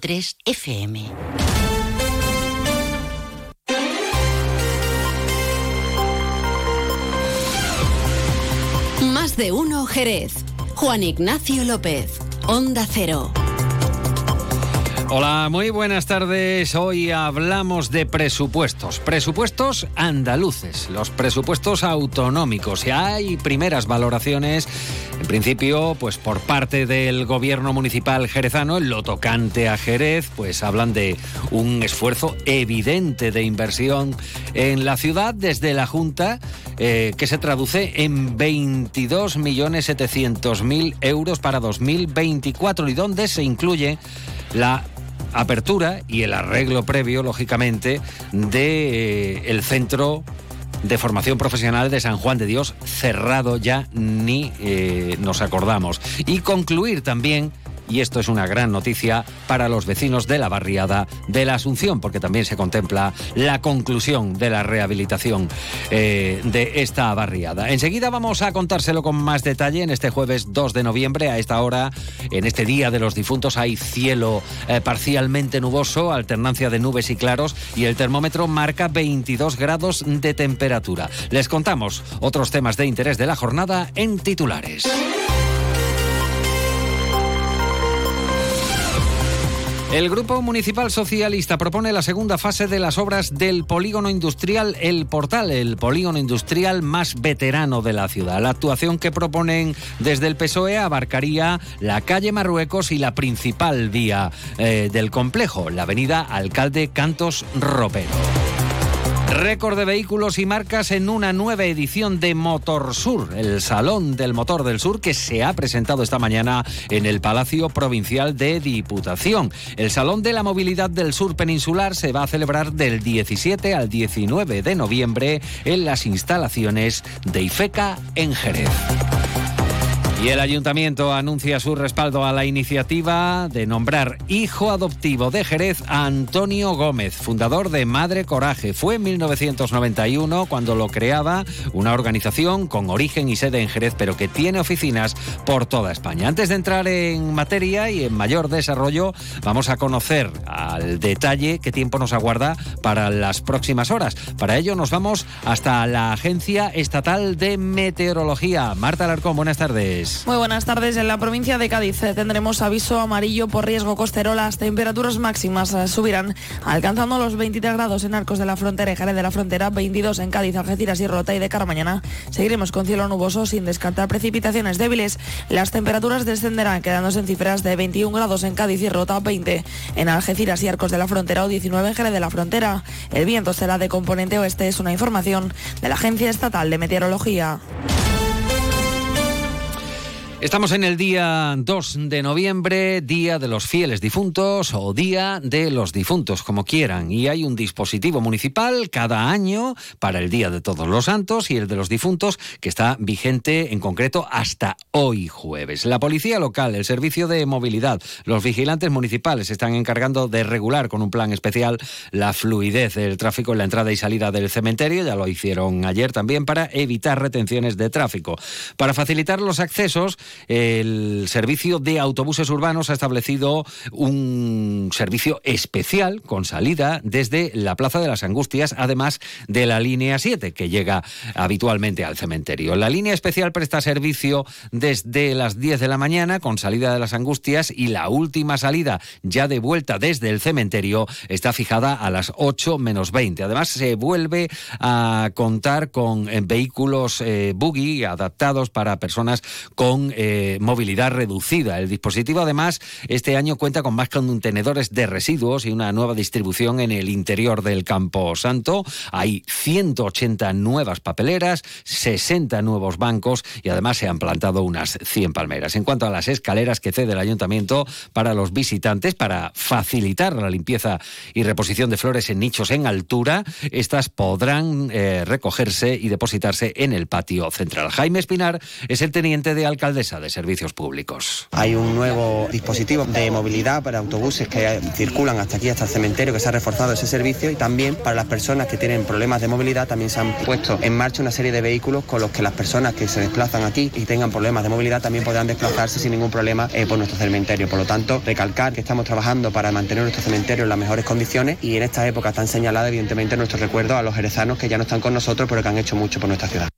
3 FM. Más de uno Jerez. Juan Ignacio López. Onda Cero. Hola, muy buenas tardes. Hoy hablamos de presupuestos, presupuestos andaluces, los presupuestos autonómicos. Y hay primeras valoraciones, en principio, pues por parte del gobierno municipal jerezano, en lo tocante a Jerez, pues hablan de un esfuerzo evidente de inversión en la ciudad desde la Junta, eh, que se traduce en 22.700.000 euros para 2024 y donde se incluye la apertura y el arreglo previo, lógicamente, de eh, centro de formación profesional de San Juan de Dios cerrado ya ni eh, nos acordamos. Y concluir también y esto es una gran noticia para los vecinos de la barriada de la Asunción, porque también se contempla la conclusión de la rehabilitación eh, de esta barriada. Enseguida vamos a contárselo con más detalle en este jueves 2 de noviembre. A esta hora, en este Día de los Difuntos, hay cielo eh, parcialmente nuboso, alternancia de nubes y claros, y el termómetro marca 22 grados de temperatura. Les contamos otros temas de interés de la jornada en titulares. El Grupo Municipal Socialista propone la segunda fase de las obras del polígono industrial El Portal, el polígono industrial más veterano de la ciudad. La actuación que proponen desde el PSOE abarcaría la calle Marruecos y la principal vía eh, del complejo, la avenida Alcalde Cantos Ropero. Récord de vehículos y marcas en una nueva edición de Motor Sur, el Salón del Motor del Sur que se ha presentado esta mañana en el Palacio Provincial de Diputación. El Salón de la Movilidad del Sur Peninsular se va a celebrar del 17 al 19 de noviembre en las instalaciones de IFECA en Jerez. Y el ayuntamiento anuncia su respaldo a la iniciativa de nombrar hijo adoptivo de Jerez a Antonio Gómez, fundador de Madre Coraje. Fue en 1991 cuando lo creaba una organización con origen y sede en Jerez, pero que tiene oficinas por toda España. Antes de entrar en materia y en mayor desarrollo, vamos a conocer al detalle qué tiempo nos aguarda para las próximas horas. Para ello nos vamos hasta la Agencia Estatal de Meteorología. Marta Alarcón, buenas tardes. Muy buenas tardes. En la provincia de Cádiz eh, tendremos aviso amarillo por riesgo costero. Las temperaturas máximas eh, subirán alcanzando los 23 grados en Arcos de la Frontera y Jerez de la Frontera, 22 en Cádiz, Algeciras y Rota y de cara mañana seguiremos con cielo nuboso sin descartar precipitaciones débiles. Las temperaturas descenderán quedándose en cifras de 21 grados en Cádiz y Rota, 20 en Algeciras y Arcos de la Frontera o 19 en Jerez de la Frontera. El viento será de componente oeste, es una información de la Agencia Estatal de Meteorología. Estamos en el día 2 de noviembre, Día de los Fieles Difuntos o Día de los Difuntos, como quieran. Y hay un dispositivo municipal cada año para el Día de Todos los Santos y el de los Difuntos que está vigente en concreto hasta hoy jueves. La Policía Local, el Servicio de Movilidad, los vigilantes municipales están encargando de regular con un plan especial la fluidez del tráfico en la entrada y salida del cementerio. Ya lo hicieron ayer también para evitar retenciones de tráfico. Para facilitar los accesos, el servicio de autobuses urbanos ha establecido un servicio especial con salida desde la Plaza de las Angustias, además de la línea 7 que llega habitualmente al cementerio. La línea especial presta servicio desde las 10 de la mañana con salida de las Angustias y la última salida ya de vuelta desde el cementerio está fijada a las 8 menos 20. Además se vuelve a contar con eh, vehículos eh, buggy adaptados para personas con eh, movilidad reducida. El dispositivo, además, este año cuenta con más contenedores de residuos y una nueva distribución en el interior del Campo Santo. Hay 180 nuevas papeleras, 60 nuevos bancos y además se han plantado unas 100 palmeras. En cuanto a las escaleras que cede el ayuntamiento para los visitantes, para facilitar la limpieza y reposición de flores en nichos en altura, estas podrán eh, recogerse y depositarse en el patio central. Jaime Espinar es el teniente de alcaldesa de Servicios Públicos. Hay un nuevo dispositivo de movilidad para autobuses que circulan hasta aquí, hasta el cementerio, que se ha reforzado ese servicio y también para las personas que tienen problemas de movilidad también se han puesto en marcha una serie de vehículos con los que las personas que se desplazan aquí y tengan problemas de movilidad también podrán desplazarse sin ningún problema eh, por nuestro cementerio. Por lo tanto, recalcar que estamos trabajando para mantener nuestro cementerio en las mejores condiciones y en esta época tan señalada, evidentemente, nuestro recuerdo a los jerezanos que ya no están con nosotros, pero que han hecho mucho por nuestra ciudad.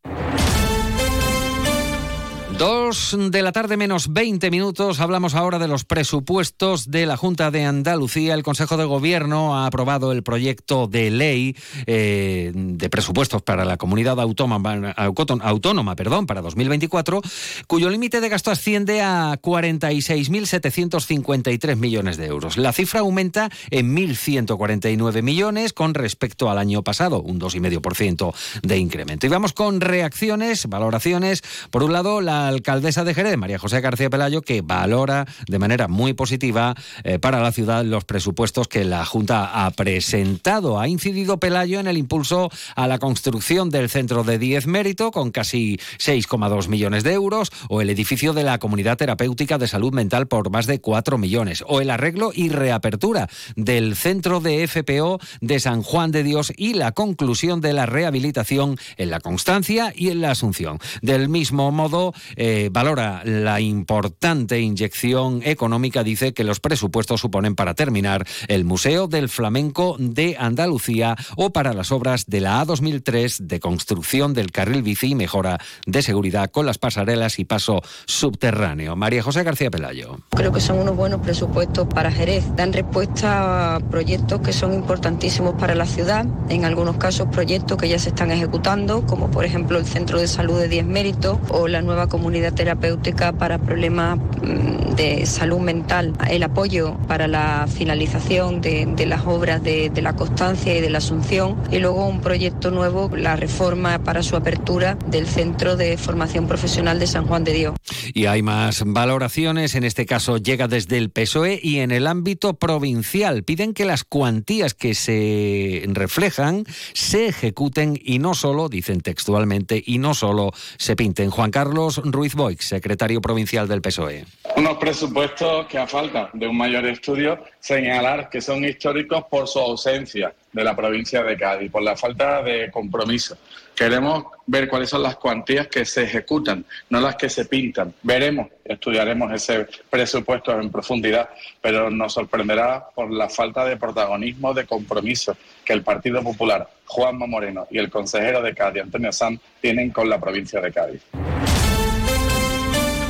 Dos de la tarde menos 20 minutos. Hablamos ahora de los presupuestos de la Junta de Andalucía. El Consejo de Gobierno ha aprobado el proyecto de ley eh, de presupuestos para la comunidad autónoma, autónoma perdón, para 2024, cuyo límite de gasto asciende a 46.753 millones de euros. La cifra aumenta en 1.149 millones con respecto al año pasado, un 2,5% de incremento. Y vamos con reacciones, valoraciones. Por un lado, la alcaldesa de Jerez, María José García Pelayo, que valora de manera muy positiva eh, para la ciudad los presupuestos que la Junta ha presentado. Ha incidido Pelayo en el impulso a la construcción del centro de 10 mérito con casi 6,2 millones de euros o el edificio de la Comunidad Terapéutica de Salud Mental por más de 4 millones o el arreglo y reapertura del centro de FPO de San Juan de Dios y la conclusión de la rehabilitación en la Constancia y en la Asunción. Del mismo modo, eh, valora la importante inyección económica, dice que los presupuestos suponen para terminar el Museo del Flamenco de Andalucía o para las obras de la A2003 de construcción del carril bici y mejora de seguridad con las pasarelas y paso subterráneo. María José García Pelayo. Creo que son unos buenos presupuestos para Jerez. Dan respuesta a proyectos que son importantísimos para la ciudad, en algunos casos proyectos que ya se están ejecutando, como por ejemplo el Centro de Salud de 10 Méritos o la nueva comunidad unidad terapéutica para problemas mm, de salud mental, el apoyo para la finalización de, las obras de, la Constancia y de la Asunción y luego un proyecto nuevo, la reforma para su apertura del Centro de Formación Profesional de San Juan de Dios. Y hay más valoraciones, en este caso llega desde el PSOE y en el ámbito provincial. Piden que las cuantías que se reflejan se ejecuten y no solo, dicen textualmente, y no solo se pinten. Juan Carlos Ruiz Boix, secretario provincial del PSOE. Unos presupuestos que a falta de un mayor estudio señalar que son históricos por su ausencia de la provincia de Cádiz, por la falta de compromiso. Queremos ver cuáles son las cuantías que se ejecutan, no las que se pintan. Veremos, estudiaremos ese presupuesto en profundidad, pero nos sorprenderá por la falta de protagonismo, de compromiso que el Partido Popular, Juanma Moreno y el consejero de Cádiz, Antonio Sanz, tienen con la provincia de Cádiz.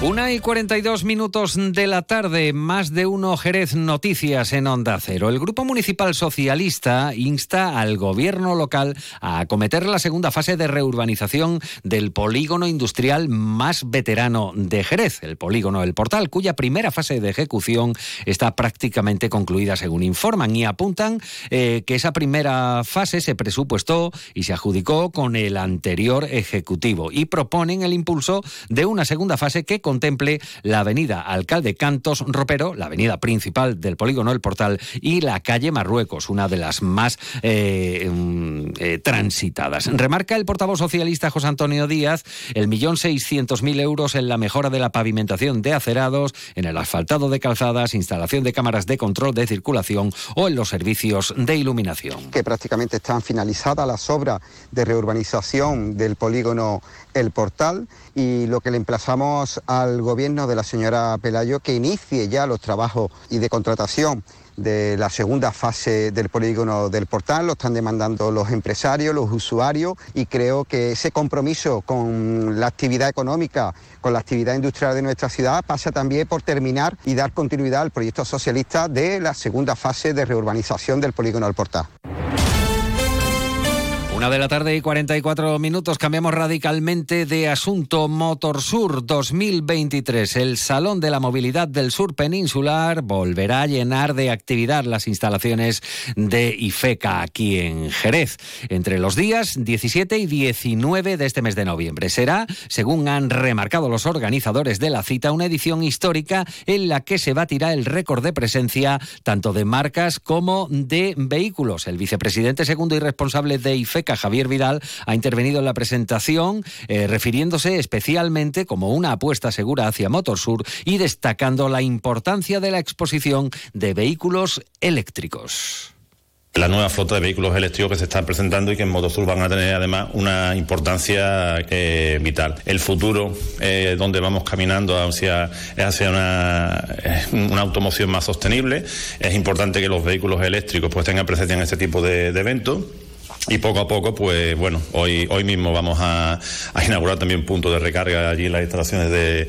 Una y 42 minutos de la tarde, más de uno Jerez Noticias en Onda Cero. El Grupo Municipal Socialista insta al gobierno local a acometer la segunda fase de reurbanización del polígono industrial más veterano de Jerez, el polígono El Portal, cuya primera fase de ejecución está prácticamente concluida, según informan, y apuntan eh, que esa primera fase se presupuestó y se adjudicó con el anterior ejecutivo y proponen el impulso de una segunda fase que contemple la avenida Alcalde Cantos Ropero, la avenida principal del polígono El Portal y la calle Marruecos, una de las más eh, mm, eh, transitadas. Remarca el portavoz socialista José Antonio Díaz el millón seiscientos mil euros en la mejora de la pavimentación de acerados, en el asfaltado de calzadas, instalación de cámaras de control de circulación o en los servicios de iluminación. Que prácticamente están finalizadas las obras de reurbanización del polígono El Portal y lo que le emplazamos al gobierno de la señora Pelayo que inicie ya los trabajos y de contratación de la segunda fase del polígono del portal, lo están demandando los empresarios, los usuarios y creo que ese compromiso con la actividad económica, con la actividad industrial de nuestra ciudad pasa también por terminar y dar continuidad al proyecto socialista de la segunda fase de reurbanización del polígono del portal. Una de la tarde y 44 minutos cambiamos radicalmente de asunto. Motorsur 2023. El Salón de la Movilidad del Sur Peninsular volverá a llenar de actividad las instalaciones de IFECA aquí en Jerez entre los días 17 y 19 de este mes de noviembre. Será, según han remarcado los organizadores de la cita, una edición histórica en la que se batirá el récord de presencia tanto de marcas como de vehículos. El vicepresidente segundo y responsable de IFECA Javier Vidal, ha intervenido en la presentación eh, refiriéndose especialmente como una apuesta segura hacia Motorsur y destacando la importancia de la exposición de vehículos eléctricos la nueva flota de vehículos eléctricos que se están presentando y que en Motosur van a tener además una importancia eh, vital. El futuro, eh, donde vamos caminando hacia, hacia una, automoción más sostenible. Es importante que los vehículos eléctricos pues tengan presencia en este tipo de eventos y poco a poco, pues bueno, hoy, hoy mismo vamos a, inaugurar también puntos de recarga allí en las instalaciones de,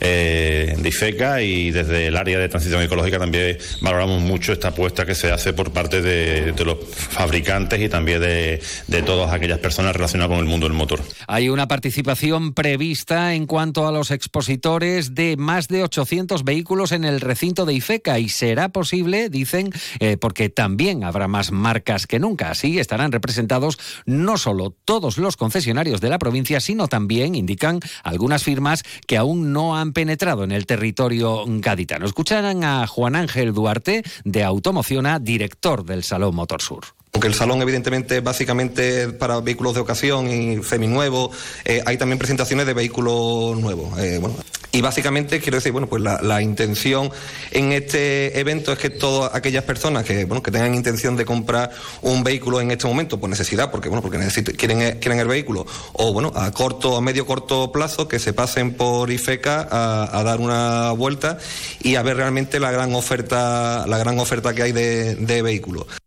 eh, de IFECA y desde el área de transición ecológica también valoramos mucho esta apuesta que se hace por parte de, los fabricantes y también de, de, todas aquellas personas relacionadas con el mundo del motor. Hay una participación prevista en cuanto a los expositores de más de 800 vehículos en el recinto de IFECA y será posible, dicen, eh, porque también habrá más marcas que nunca. Así estarán representados presentados no solo todos los concesionarios de la provincia, sino también, indican algunas firmas que aún no han penetrado en el territorio gaditano. Escucharán a Juan Ángel Duarte de Automociona, director del Salón Motor Sur. Aunque el salón evidentemente básicamente para vehículos de ocasión y seminuevos, eh, hay también presentaciones de vehículos nuevos. Eh, bueno, y básicamente quiero decir, bueno, pues la, intención en este evento es que todas aquellas personas que, bueno, que tengan intención de comprar un vehículo en este momento, por necesidad, porque bueno, porque quieren, quieren el vehículo, o bueno, a corto, a medio corto plazo, que se pasen por IFECA a, dar una vuelta y a ver realmente la gran oferta, la gran oferta que hay de, de vehículos.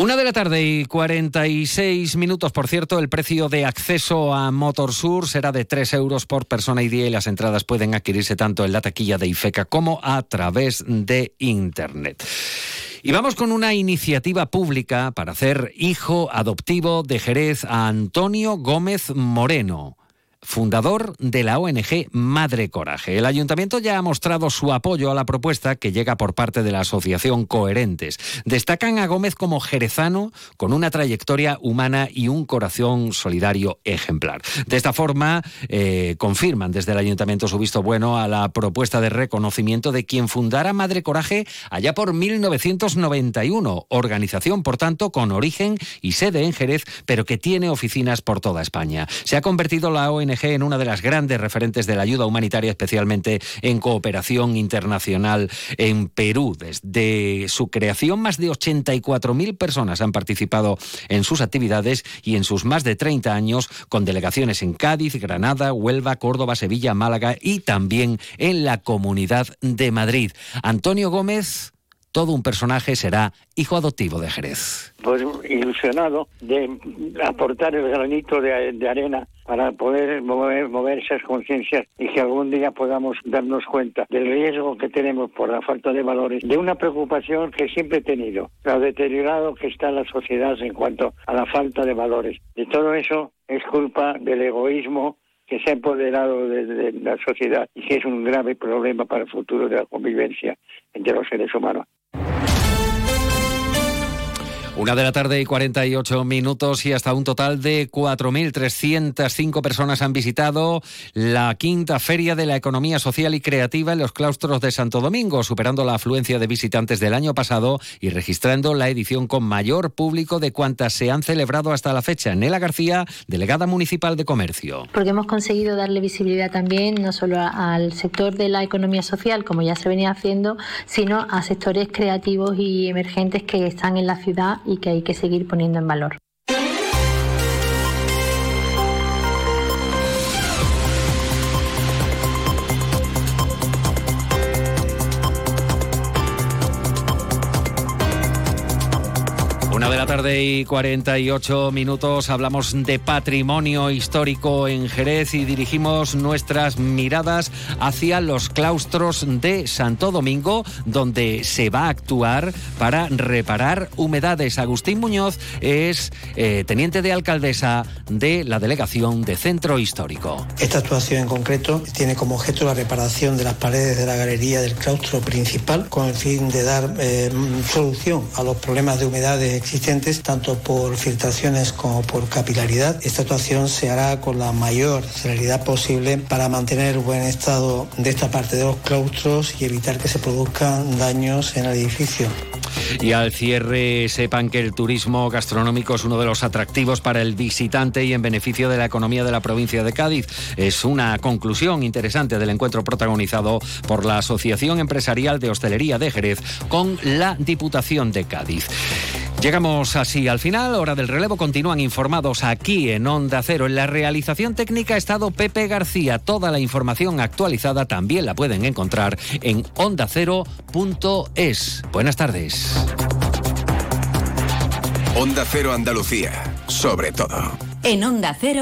Una de la tarde y 46 minutos, por cierto, el precio de acceso a Motorsur será de 3 euros por persona y día y las entradas pueden adquirirse tanto en la taquilla de IFECA como a través de Internet. Y vamos con una iniciativa pública para hacer hijo adoptivo de Jerez a Antonio Gómez Moreno fundador de la ONG Madre Coraje. El ayuntamiento ya ha mostrado su apoyo a la propuesta que llega por parte de la asociación Coherentes. Destacan a Gómez como jerezano con una trayectoria humana y un corazón solidario ejemplar. De esta forma, eh, confirman desde el ayuntamiento su visto bueno a la propuesta de reconocimiento de quien fundara Madre Coraje allá por 1991, organización, por tanto, con origen y sede en Jerez, pero que tiene oficinas por toda España. Se ha convertido la ONG en una de las grandes referentes de la ayuda humanitaria, especialmente en cooperación internacional en Perú. Desde su creación, más de 84.000 personas han participado en sus actividades y en sus más de 30 años con delegaciones en Cádiz, Granada, Huelva, Córdoba, Sevilla, Málaga y también en la Comunidad de Madrid. Antonio Gómez todo un personaje será hijo adoptivo de Jerez. Pues ilusionado de aportar el granito de, arena para poder mover, mover esas conciencias y que algún día podamos darnos cuenta del riesgo que tenemos por la falta de valores, de una preocupación que siempre he tenido, lo deteriorado que está la sociedad en cuanto a la falta de valores. De todo eso es culpa del egoísmo que se ha empoderado de, la sociedad y que es un grave problema para el futuro de la convivencia entre los seres humanos. Una de la tarde y 48 minutos y hasta un total de 4.305 personas han visitado la quinta Feria de la Economía Social y Creativa en los claustros de Santo Domingo, superando la afluencia de visitantes del año pasado y registrando la edición con mayor público de cuantas se han celebrado hasta la fecha. Nela García, delegada municipal de Comercio. Porque hemos conseguido darle visibilidad también no solo al sector de la economía social, como ya se venía haciendo, sino a sectores creativos y emergentes que están en la ciudad y que hay que seguir poniendo en valor. Tarde y 48 minutos hablamos de patrimonio histórico en Jerez y dirigimos nuestras miradas hacia los claustros de Santo Domingo, donde se va a actuar para reparar humedades. Agustín Muñoz es eh, teniente de alcaldesa de la delegación de Centro Histórico. Esta actuación en concreto tiene como objeto la reparación de las paredes de la galería del claustro principal con el fin de dar eh, solución a los problemas de humedades existentes, tanto por filtraciones como por capilaridad. Esta actuación se hará con la mayor celeridad posible para mantener el buen estado de esta parte de los claustros y evitar que se produzcan daños en el edificio. Y al cierre, sepan que el turismo gastronómico es uno de los atractivos para el visitante y en beneficio de la economía de la provincia de Cádiz. Es una conclusión interesante del encuentro protagonizado por la Asociación Empresarial de Hostelería de Jerez con la Diputación de Cádiz. Llegamos así al final, hora del relevo, continúan informados aquí en Onda Cero. En la realización técnica ha estado Pepe García. Toda la información actualizada también la pueden encontrar en ondacero.es. Buenas tardes. Onda Cero Andalucía, sobre todo. En Onda Cero.